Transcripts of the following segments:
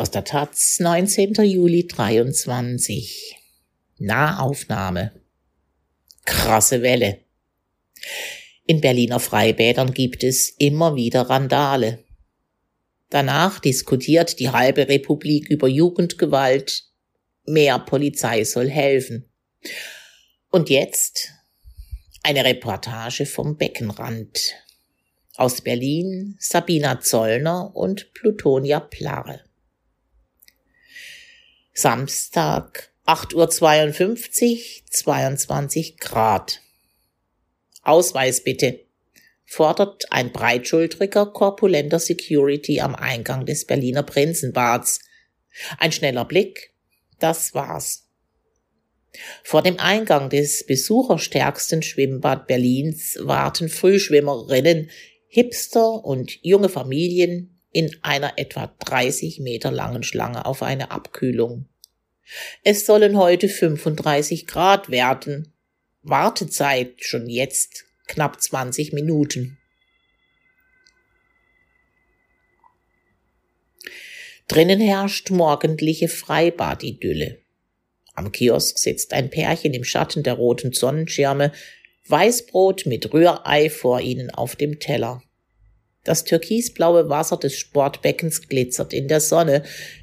Aus der Taz, 19. Juli 23. Nahaufnahme. Krasse Welle. In Berliner Freibädern gibt es immer wieder Randale. Danach diskutiert die halbe Republik über Jugendgewalt. Mehr Polizei soll helfen. Und jetzt eine Reportage vom Beckenrand. Aus Berlin Sabina Zollner und Plutonia Plarre. Samstag, 8.52 Uhr, 22 Grad. Ausweis bitte, fordert ein breitschultriger, korpulenter Security am Eingang des Berliner Prinzenbads. Ein schneller Blick, das war's. Vor dem Eingang des besucherstärksten Schwimmbad Berlins warten Frühschwimmerinnen, Hipster und junge Familien in einer etwa 30 Meter langen Schlange auf eine Abkühlung. Es sollen heute 35 Grad werden. Wartezeit schon jetzt knapp 20 Minuten. Drinnen herrscht morgendliche Freibadidylle. Am Kiosk sitzt ein Pärchen im Schatten der roten Sonnenschirme, Weißbrot mit Rührei vor ihnen auf dem Teller. Das türkisblaue Wasser des Sportbeckens glitzert in der Sonne,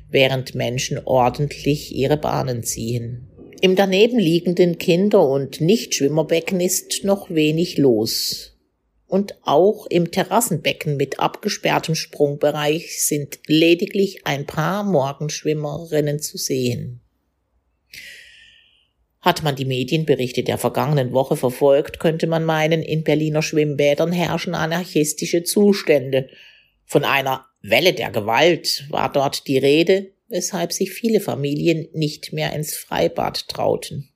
während Menschen ordentlich ihre Bahnen ziehen. Im daneben liegenden Kinder- und Nichtschwimmerbecken ist noch wenig los. Und auch im Terrassenbecken mit abgesperrtem Sprungbereich sind lediglich ein paar Morgenschwimmerinnen zu sehen. Hat man die Medienberichte der vergangenen Woche verfolgt, könnte man meinen, in Berliner Schwimmbädern herrschen anarchistische Zustände. Von einer Welle der Gewalt war dort die Rede, weshalb sich viele Familien nicht mehr ins Freibad trauten.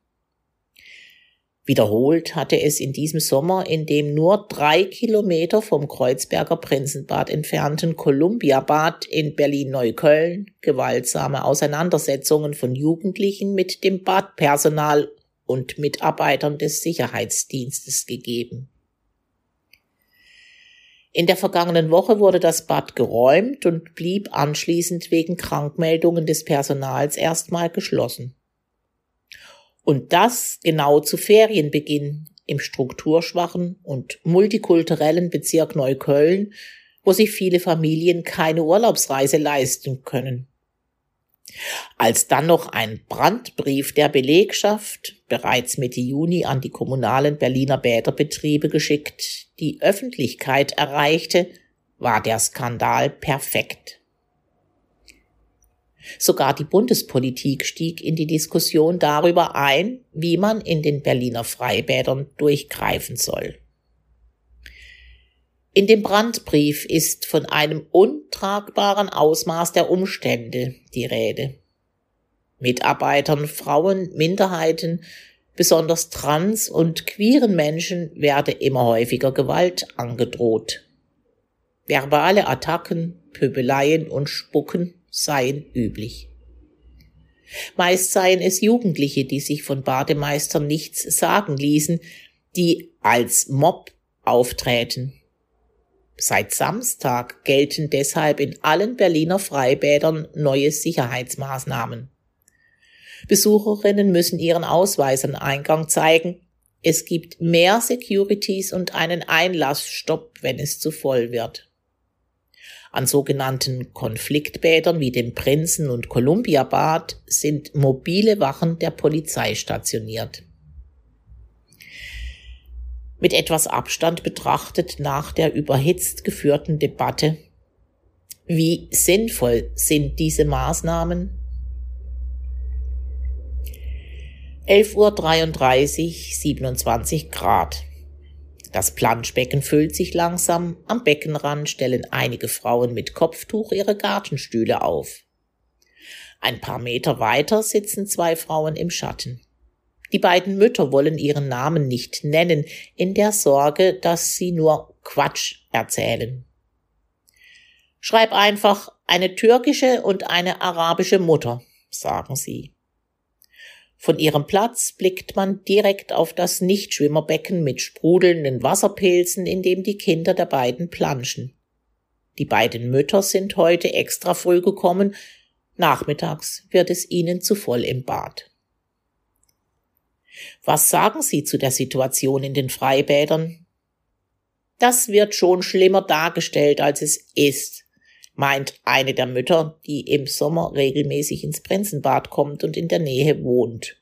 Wiederholt hatte es in diesem Sommer in dem nur drei Kilometer vom Kreuzberger Prinzenbad entfernten Kolumbiabad in Berlin-Neukölln gewaltsame Auseinandersetzungen von Jugendlichen mit dem Badpersonal und Mitarbeitern des Sicherheitsdienstes gegeben. In der vergangenen Woche wurde das Bad geräumt und blieb anschließend wegen Krankmeldungen des Personals erstmal geschlossen. Und das genau zu Ferienbeginn im strukturschwachen und multikulturellen Bezirk Neukölln, wo sich viele Familien keine Urlaubsreise leisten können. Als dann noch ein Brandbrief der Belegschaft bereits Mitte Juni an die kommunalen Berliner Bäderbetriebe geschickt, die Öffentlichkeit erreichte, war der Skandal perfekt. Sogar die Bundespolitik stieg in die Diskussion darüber ein, wie man in den Berliner Freibädern durchgreifen soll. In dem Brandbrief ist von einem untragbaren Ausmaß der Umstände die Rede. Mitarbeitern, Frauen, Minderheiten, besonders trans- und queeren Menschen werde immer häufiger Gewalt angedroht. Verbale Attacken, Pöbeleien und Spucken seien üblich. Meist seien es Jugendliche, die sich von Bademeistern nichts sagen ließen, die als Mob aufträten Seit Samstag gelten deshalb in allen Berliner Freibädern neue Sicherheitsmaßnahmen. Besucherinnen müssen ihren Ausweis an Eingang zeigen. Es gibt mehr Securities und einen Einlassstopp, wenn es zu voll wird. An sogenannten Konfliktbädern wie dem Prinzen- und Kolumbiabad sind mobile Wachen der Polizei stationiert mit etwas Abstand betrachtet nach der überhitzt geführten Debatte. Wie sinnvoll sind diese Maßnahmen? 11.33 Uhr, 27 Grad. Das Planschbecken füllt sich langsam. Am Beckenrand stellen einige Frauen mit Kopftuch ihre Gartenstühle auf. Ein paar Meter weiter sitzen zwei Frauen im Schatten. Die beiden Mütter wollen ihren Namen nicht nennen, in der Sorge, dass sie nur Quatsch erzählen. Schreib einfach eine türkische und eine arabische Mutter, sagen sie. Von ihrem Platz blickt man direkt auf das Nichtschwimmerbecken mit sprudelnden Wasserpilzen, in dem die Kinder der beiden planschen. Die beiden Mütter sind heute extra früh gekommen, Nachmittags wird es ihnen zu voll im Bad. Was sagen Sie zu der Situation in den Freibädern? Das wird schon schlimmer dargestellt, als es ist, meint eine der Mütter, die im Sommer regelmäßig ins Prinzenbad kommt und in der Nähe wohnt.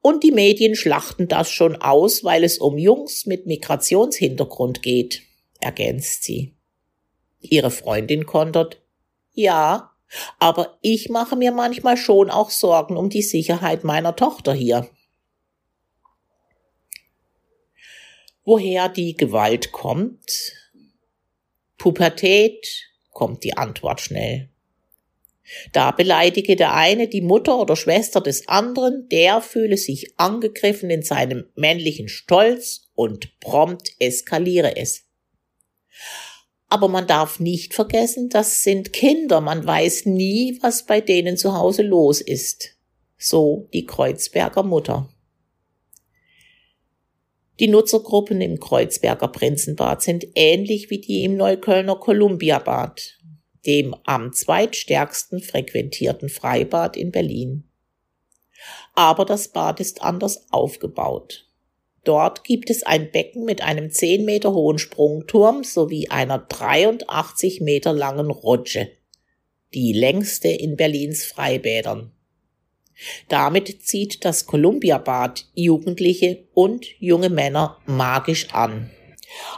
Und die Medien schlachten das schon aus, weil es um Jungs mit Migrationshintergrund geht, ergänzt sie. Ihre Freundin kontert, ja, aber ich mache mir manchmal schon auch Sorgen um die Sicherheit meiner Tochter hier. Woher die Gewalt kommt? Pubertät, kommt die Antwort schnell. Da beleidige der eine die Mutter oder Schwester des anderen, der fühle sich angegriffen in seinem männlichen Stolz und prompt eskaliere es. Aber man darf nicht vergessen, das sind Kinder, man weiß nie, was bei denen zu Hause los ist. So die Kreuzberger Mutter. Die Nutzergruppen im Kreuzberger Prinzenbad sind ähnlich wie die im Neuköllner Kolumbiabad, dem am zweitstärksten frequentierten Freibad in Berlin. Aber das Bad ist anders aufgebaut. Dort gibt es ein Becken mit einem 10 Meter hohen Sprungturm sowie einer 83 Meter langen Rutsche, die längste in Berlins Freibädern. Damit zieht das Kolumbiabad Jugendliche und junge Männer magisch an.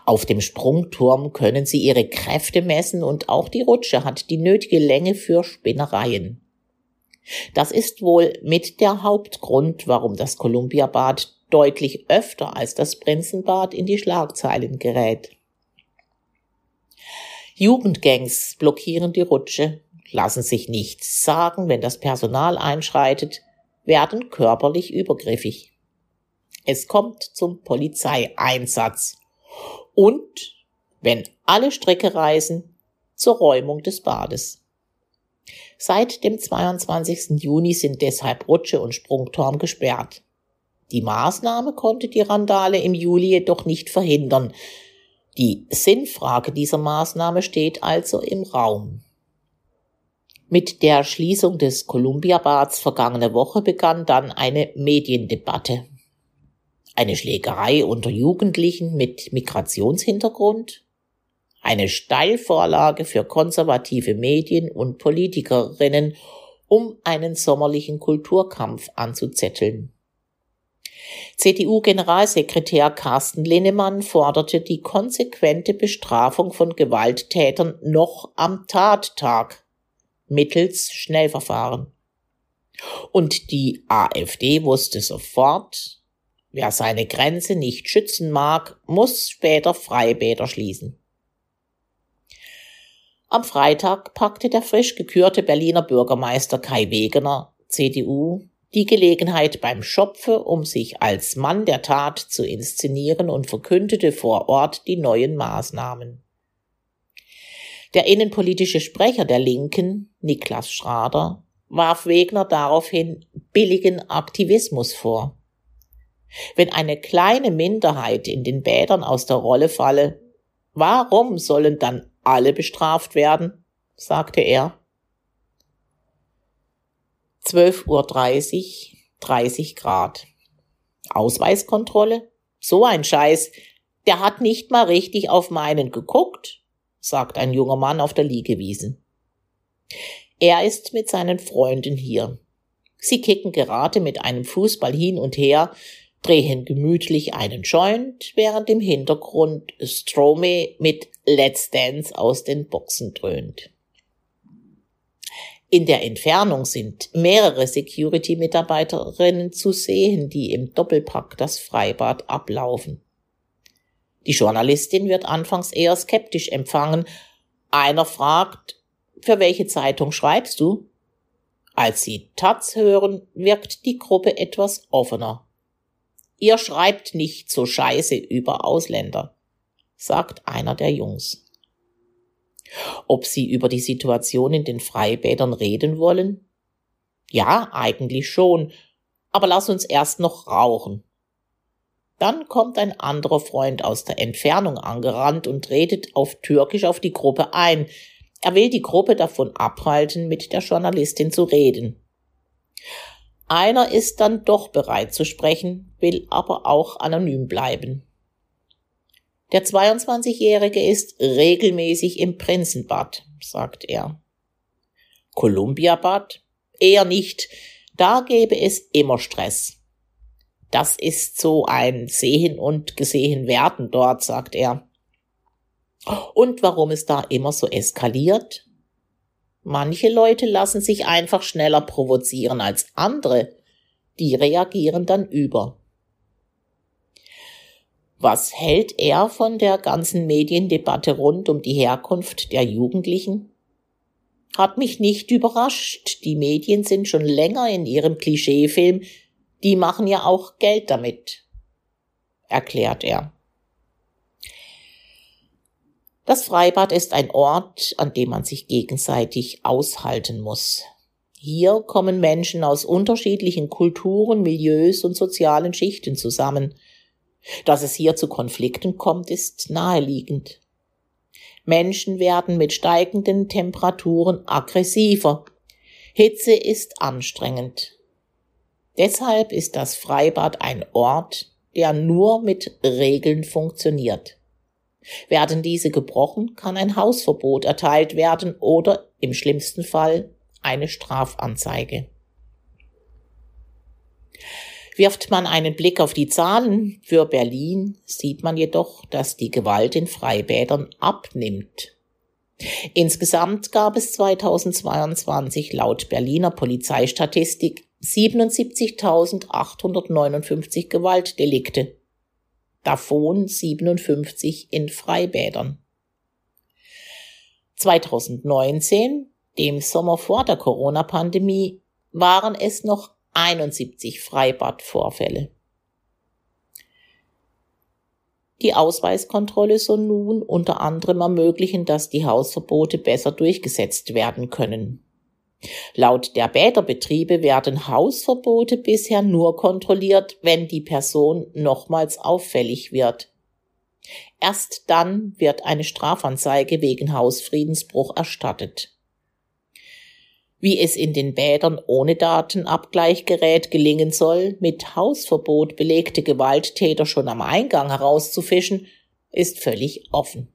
Auf dem Sprungturm können sie ihre Kräfte messen und auch die Rutsche hat die nötige Länge für Spinnereien. Das ist wohl mit der Hauptgrund, warum das Kolumbiabad deutlich öfter als das Prinzenbad in die Schlagzeilen gerät. Jugendgangs blockieren die Rutsche, lassen sich nichts sagen, wenn das Personal einschreitet, werden körperlich übergriffig. Es kommt zum Polizeieinsatz und, wenn alle Strecke reisen, zur Räumung des Bades. Seit dem 22. Juni sind deshalb Rutsche und Sprungturm gesperrt. Die Maßnahme konnte die Randale im Juli jedoch nicht verhindern. Die Sinnfrage dieser Maßnahme steht also im Raum. Mit der Schließung des Columbia-Bads vergangene Woche begann dann eine Mediendebatte. Eine Schlägerei unter Jugendlichen mit Migrationshintergrund? Eine Steilvorlage für konservative Medien und Politikerinnen, um einen sommerlichen Kulturkampf anzuzetteln. CDU-Generalsekretär Carsten Linnemann forderte die konsequente Bestrafung von Gewalttätern noch am Tattag mittels Schnellverfahren. Und die AfD wusste sofort, wer seine Grenze nicht schützen mag, muss später Freibäder schließen. Am Freitag packte der frisch gekürte Berliner Bürgermeister Kai Wegener, CDU, die Gelegenheit beim Schopfe, um sich als Mann der Tat zu inszenieren und verkündete vor Ort die neuen Maßnahmen. Der innenpolitische Sprecher der Linken, Niklas Schrader, warf Wegner daraufhin billigen Aktivismus vor. Wenn eine kleine Minderheit in den Bädern aus der Rolle falle, warum sollen dann alle bestraft werden? sagte er. 12.30 Uhr, 30 Grad. Ausweiskontrolle? So ein Scheiß. Der hat nicht mal richtig auf meinen geguckt sagt ein junger Mann auf der Liegewiese. Er ist mit seinen Freunden hier. Sie kicken gerade mit einem Fußball hin und her, drehen gemütlich einen Joint, während im Hintergrund Strome mit Let's Dance aus den Boxen dröhnt. In der Entfernung sind mehrere Security-Mitarbeiterinnen zu sehen, die im Doppelpack das Freibad ablaufen. Die Journalistin wird anfangs eher skeptisch empfangen. Einer fragt, für welche Zeitung schreibst du? Als sie Taz hören, wirkt die Gruppe etwas offener. Ihr schreibt nicht so scheiße über Ausländer, sagt einer der Jungs. Ob sie über die Situation in den Freibädern reden wollen? Ja, eigentlich schon, aber lass uns erst noch rauchen. Dann kommt ein anderer Freund aus der Entfernung angerannt und redet auf Türkisch auf die Gruppe ein. Er will die Gruppe davon abhalten, mit der Journalistin zu reden. Einer ist dann doch bereit zu sprechen, will aber auch anonym bleiben. Der 22-Jährige ist regelmäßig im Prinzenbad, sagt er. Kolumbiabad? Eher nicht. Da gäbe es immer Stress. Das ist so ein Sehen und Gesehen werden dort, sagt er. Und warum es da immer so eskaliert? Manche Leute lassen sich einfach schneller provozieren als andere. Die reagieren dann über. Was hält er von der ganzen Mediendebatte rund um die Herkunft der Jugendlichen? Hat mich nicht überrascht. Die Medien sind schon länger in ihrem Klischeefilm. Die machen ja auch Geld damit, erklärt er. Das Freibad ist ein Ort, an dem man sich gegenseitig aushalten muss. Hier kommen Menschen aus unterschiedlichen Kulturen, Milieus und sozialen Schichten zusammen. Dass es hier zu Konflikten kommt, ist naheliegend. Menschen werden mit steigenden Temperaturen aggressiver. Hitze ist anstrengend. Deshalb ist das Freibad ein Ort, der nur mit Regeln funktioniert. Werden diese gebrochen, kann ein Hausverbot erteilt werden oder im schlimmsten Fall eine Strafanzeige. Wirft man einen Blick auf die Zahlen für Berlin, sieht man jedoch, dass die Gewalt in Freibädern abnimmt. Insgesamt gab es 2022 laut Berliner Polizeistatistik 77.859 Gewaltdelikte davon 57 in Freibädern. 2019, dem Sommer vor der Corona-Pandemie, waren es noch 71 Freibadvorfälle. Die Ausweiskontrolle soll nun unter anderem ermöglichen, dass die Hausverbote besser durchgesetzt werden können. Laut der Bäderbetriebe werden Hausverbote bisher nur kontrolliert, wenn die Person nochmals auffällig wird. Erst dann wird eine Strafanzeige wegen Hausfriedensbruch erstattet. Wie es in den Bädern ohne Datenabgleichgerät gelingen soll, mit Hausverbot belegte Gewalttäter schon am Eingang herauszufischen, ist völlig offen.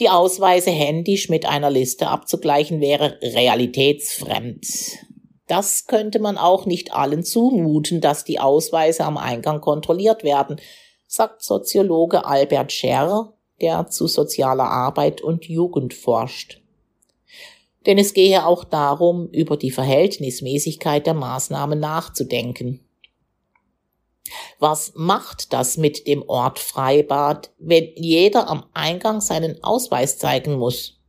Die Ausweise händisch mit einer Liste abzugleichen wäre realitätsfremd. Das könnte man auch nicht allen zumuten, dass die Ausweise am Eingang kontrolliert werden, sagt Soziologe Albert Scherr, der zu sozialer Arbeit und Jugend forscht. Denn es gehe auch darum, über die Verhältnismäßigkeit der Maßnahmen nachzudenken. Was macht das mit dem Ort Freibad, wenn jeder am Eingang seinen Ausweis zeigen muss?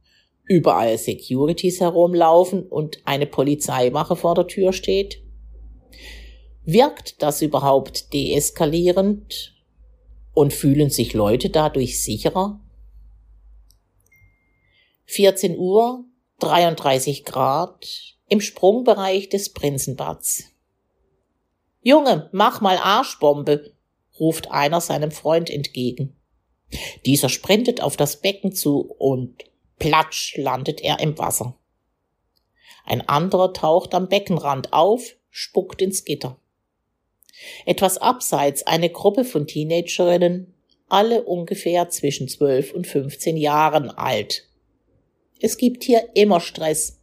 Überall Securities herumlaufen und eine Polizeiwache vor der Tür steht? Wirkt das überhaupt deeskalierend? Und fühlen sich Leute dadurch sicherer? 14 Uhr, 33 Grad, im Sprungbereich des Prinzenbads. Junge, mach mal Arschbombe, ruft einer seinem Freund entgegen. Dieser sprintet auf das Becken zu und platsch landet er im Wasser. Ein anderer taucht am Beckenrand auf, spuckt ins Gitter. Etwas abseits eine Gruppe von Teenagerinnen, alle ungefähr zwischen 12 und 15 Jahren alt. Es gibt hier immer Stress.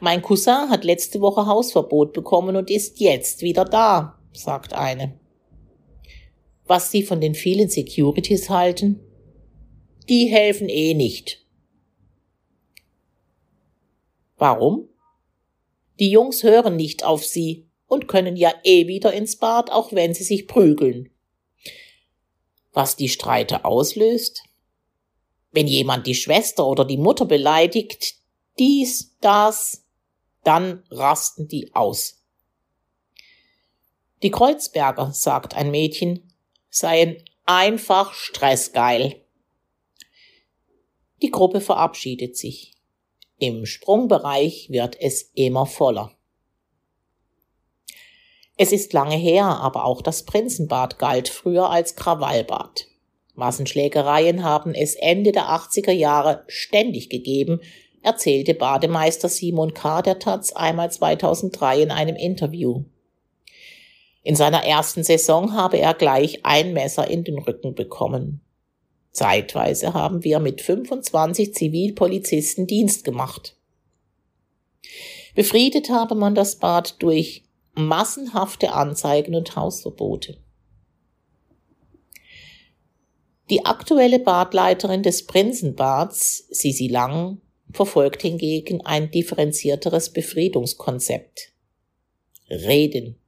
Mein Cousin hat letzte Woche Hausverbot bekommen und ist jetzt wieder da sagt eine. Was sie von den vielen Securities halten? Die helfen eh nicht. Warum? Die Jungs hören nicht auf sie und können ja eh wieder ins Bad, auch wenn sie sich prügeln. Was die Streite auslöst? Wenn jemand die Schwester oder die Mutter beleidigt, dies, das, dann rasten die aus. Die Kreuzberger, sagt ein Mädchen, seien einfach stressgeil. Die Gruppe verabschiedet sich. Im Sprungbereich wird es immer voller. Es ist lange her, aber auch das Prinzenbad galt früher als Krawallbad. Massenschlägereien haben es Ende der 80er Jahre ständig gegeben, erzählte Bademeister Simon K. der Taz einmal 2003 in einem Interview. In seiner ersten Saison habe er gleich ein Messer in den Rücken bekommen. Zeitweise haben wir mit 25 Zivilpolizisten Dienst gemacht. Befriedet habe man das Bad durch massenhafte Anzeigen und Hausverbote. Die aktuelle Badleiterin des Prinzenbads, Sisi Lang, verfolgt hingegen ein differenzierteres Befriedungskonzept. Reden.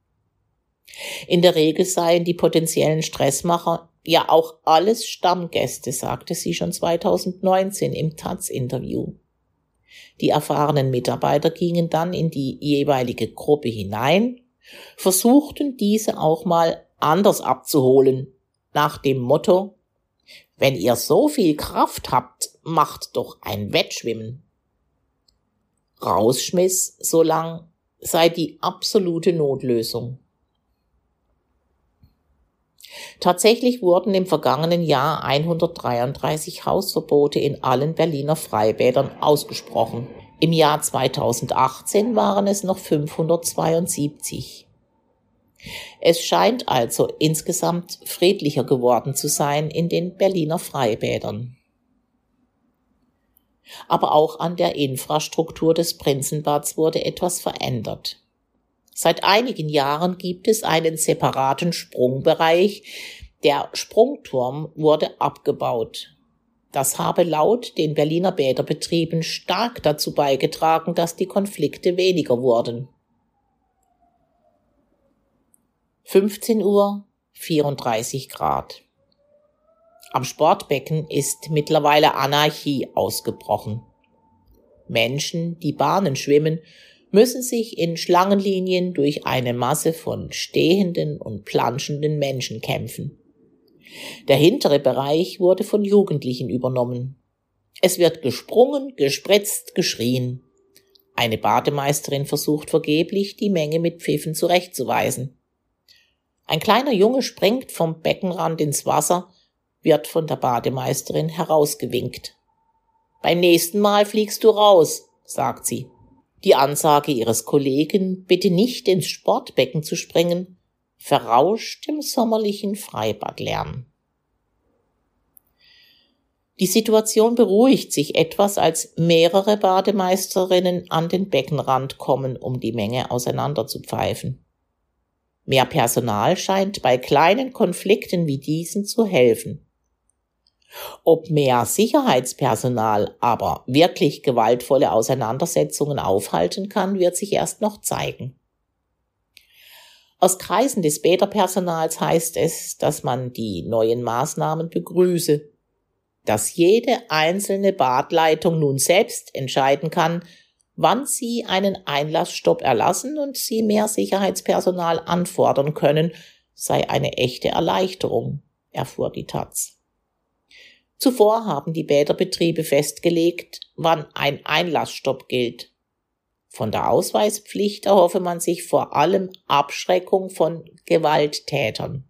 In der Regel seien die potenziellen Stressmacher ja auch alles Stammgäste, sagte sie schon 2019 im Taz-Interview. Die erfahrenen Mitarbeiter gingen dann in die jeweilige Gruppe hinein, versuchten diese auch mal anders abzuholen, nach dem Motto, wenn ihr so viel Kraft habt, macht doch ein Wettschwimmen. Rausschmiss so lang sei die absolute Notlösung. Tatsächlich wurden im vergangenen Jahr 133 Hausverbote in allen Berliner Freibädern ausgesprochen. Im Jahr 2018 waren es noch 572. Es scheint also insgesamt friedlicher geworden zu sein in den Berliner Freibädern. Aber auch an der Infrastruktur des Prinzenbads wurde etwas verändert. Seit einigen Jahren gibt es einen separaten Sprungbereich. Der Sprungturm wurde abgebaut. Das habe laut den Berliner Bäderbetrieben stark dazu beigetragen, dass die Konflikte weniger wurden. 15 Uhr 34 Grad. Am Sportbecken ist mittlerweile Anarchie ausgebrochen. Menschen, die Bahnen schwimmen, müssen sich in Schlangenlinien durch eine Masse von stehenden und planschenden Menschen kämpfen. Der hintere Bereich wurde von Jugendlichen übernommen. Es wird gesprungen, gespritzt, geschrien. Eine Bademeisterin versucht vergeblich, die Menge mit Pfiffen zurechtzuweisen. Ein kleiner Junge springt vom Beckenrand ins Wasser, wird von der Bademeisterin herausgewinkt. Beim nächsten Mal fliegst du raus, sagt sie. Die Ansage ihres Kollegen, bitte nicht ins Sportbecken zu springen, verrauscht im sommerlichen Freibadlärm. Die Situation beruhigt sich etwas, als mehrere Bademeisterinnen an den Beckenrand kommen, um die Menge auseinander zu pfeifen. Mehr Personal scheint bei kleinen Konflikten wie diesen zu helfen. Ob mehr Sicherheitspersonal aber wirklich gewaltvolle Auseinandersetzungen aufhalten kann, wird sich erst noch zeigen. Aus Kreisen des Bäderpersonals heißt es, dass man die neuen Maßnahmen begrüße, dass jede einzelne Badleitung nun selbst entscheiden kann, wann sie einen Einlassstopp erlassen und sie mehr Sicherheitspersonal anfordern können, sei eine echte Erleichterung, erfuhr die Taz. Zuvor haben die Bäderbetriebe festgelegt, wann ein Einlassstopp gilt. Von der Ausweispflicht erhoffe man sich vor allem Abschreckung von Gewalttätern.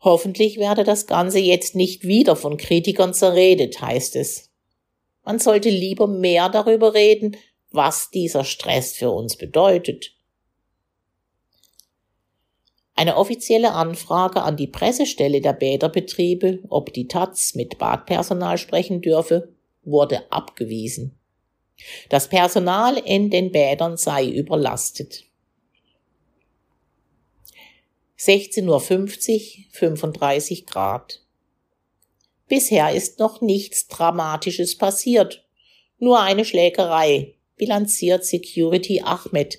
Hoffentlich werde das Ganze jetzt nicht wieder von Kritikern zerredet, heißt es. Man sollte lieber mehr darüber reden, was dieser Stress für uns bedeutet. Eine offizielle Anfrage an die Pressestelle der Bäderbetriebe, ob die Taz mit Badpersonal sprechen dürfe, wurde abgewiesen. Das Personal in den Bädern sei überlastet. 16.50 Uhr, 35 Grad. Bisher ist noch nichts Dramatisches passiert. Nur eine Schlägerei, bilanziert Security Ahmed,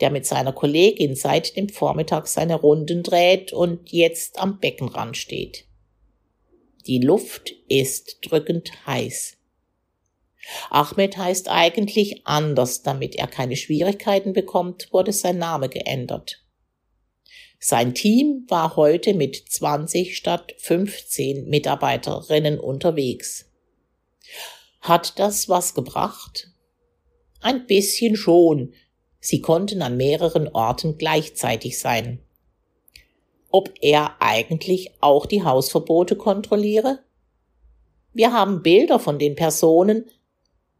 der mit seiner Kollegin seit dem Vormittag seine Runden dreht und jetzt am Beckenrand steht. Die Luft ist drückend heiß. Ahmed heißt eigentlich anders, damit er keine Schwierigkeiten bekommt, wurde sein Name geändert. Sein Team war heute mit 20 statt 15 Mitarbeiterinnen unterwegs. Hat das was gebracht? Ein bisschen schon. Sie konnten an mehreren Orten gleichzeitig sein. ob er eigentlich auch die Hausverbote kontrolliere? Wir haben Bilder von den Personen,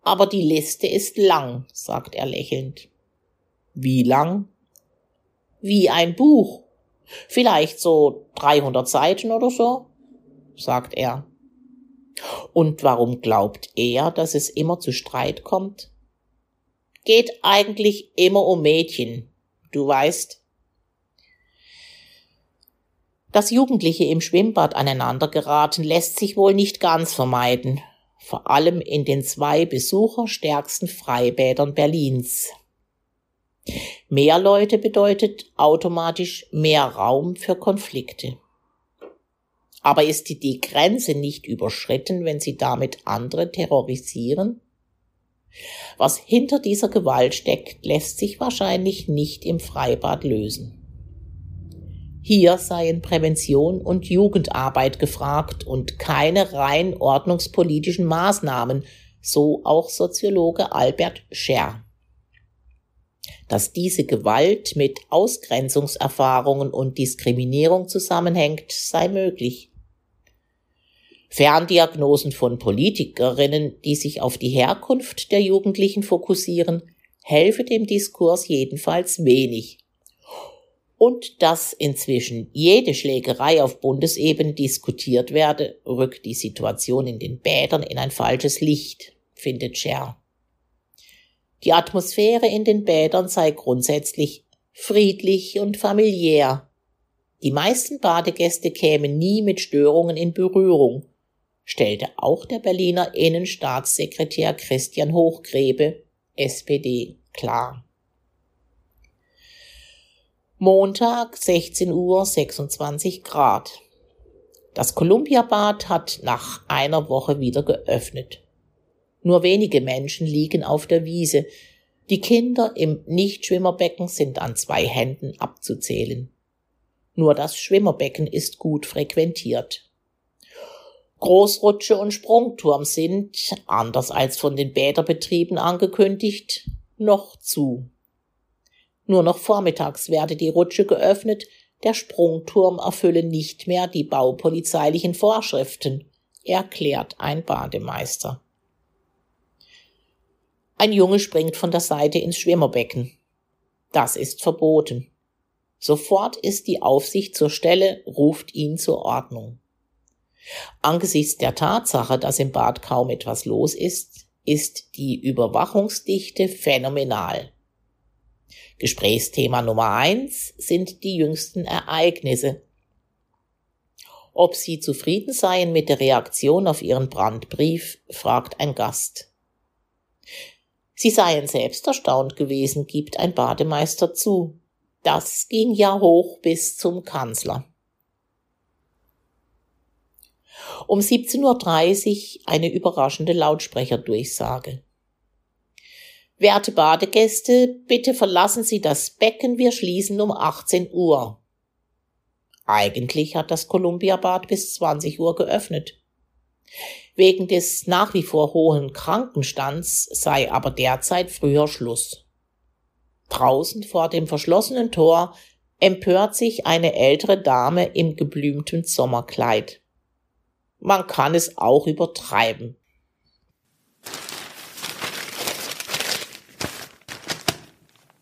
aber die Liste ist lang, sagt er lächelnd. Wie lang? Wie ein Buch. Vielleicht so 300 Seiten oder so, sagt er. Und warum glaubt er, dass es immer zu Streit kommt? Geht eigentlich immer um Mädchen, du weißt. Dass Jugendliche im Schwimmbad aneinander geraten, lässt sich wohl nicht ganz vermeiden, vor allem in den zwei besucherstärksten Freibädern Berlins. Mehr Leute bedeutet automatisch mehr Raum für Konflikte. Aber ist die, die Grenze nicht überschritten, wenn sie damit andere terrorisieren? Was hinter dieser Gewalt steckt, lässt sich wahrscheinlich nicht im Freibad lösen. Hier seien Prävention und Jugendarbeit gefragt und keine rein ordnungspolitischen Maßnahmen, so auch Soziologe Albert Scher. Dass diese Gewalt mit Ausgrenzungserfahrungen und Diskriminierung zusammenhängt, sei möglich. Ferndiagnosen von Politikerinnen, die sich auf die Herkunft der Jugendlichen fokussieren, helfe dem Diskurs jedenfalls wenig. Und dass inzwischen jede Schlägerei auf Bundesebene diskutiert werde, rückt die Situation in den Bädern in ein falsches Licht, findet Scher. Die Atmosphäre in den Bädern sei grundsätzlich friedlich und familiär. Die meisten Badegäste kämen nie mit Störungen in Berührung, stellte auch der Berliner Innenstaatssekretär Christian Hochgrebe, SPD, klar. Montag 16 Uhr 26 Grad. Das Columbiabad hat nach einer Woche wieder geöffnet. Nur wenige Menschen liegen auf der Wiese. Die Kinder im Nichtschwimmerbecken sind an zwei Händen abzuzählen. Nur das Schwimmerbecken ist gut frequentiert. Großrutsche und Sprungturm sind, anders als von den Bäderbetrieben angekündigt, noch zu. Nur noch vormittags werde die Rutsche geöffnet, der Sprungturm erfülle nicht mehr die baupolizeilichen Vorschriften, erklärt ein Bademeister. Ein Junge springt von der Seite ins Schwimmerbecken. Das ist verboten. Sofort ist die Aufsicht zur Stelle, ruft ihn zur Ordnung. Angesichts der Tatsache, dass im Bad kaum etwas los ist, ist die Überwachungsdichte phänomenal. Gesprächsthema Nummer eins sind die jüngsten Ereignisse. Ob Sie zufrieden seien mit der Reaktion auf Ihren Brandbrief, fragt ein Gast. Sie seien selbst erstaunt gewesen, gibt ein Bademeister zu. Das ging ja hoch bis zum Kanzler. Um 17.30 Uhr eine überraschende Lautsprecherdurchsage. Werte Badegäste, bitte verlassen Sie das Becken, wir schließen um 18 Uhr. Eigentlich hat das Columbia-Bad bis 20 Uhr geöffnet. Wegen des nach wie vor hohen Krankenstands sei aber derzeit früher Schluss. Draußen vor dem verschlossenen Tor empört sich eine ältere Dame im geblümten Sommerkleid. Man kann es auch übertreiben.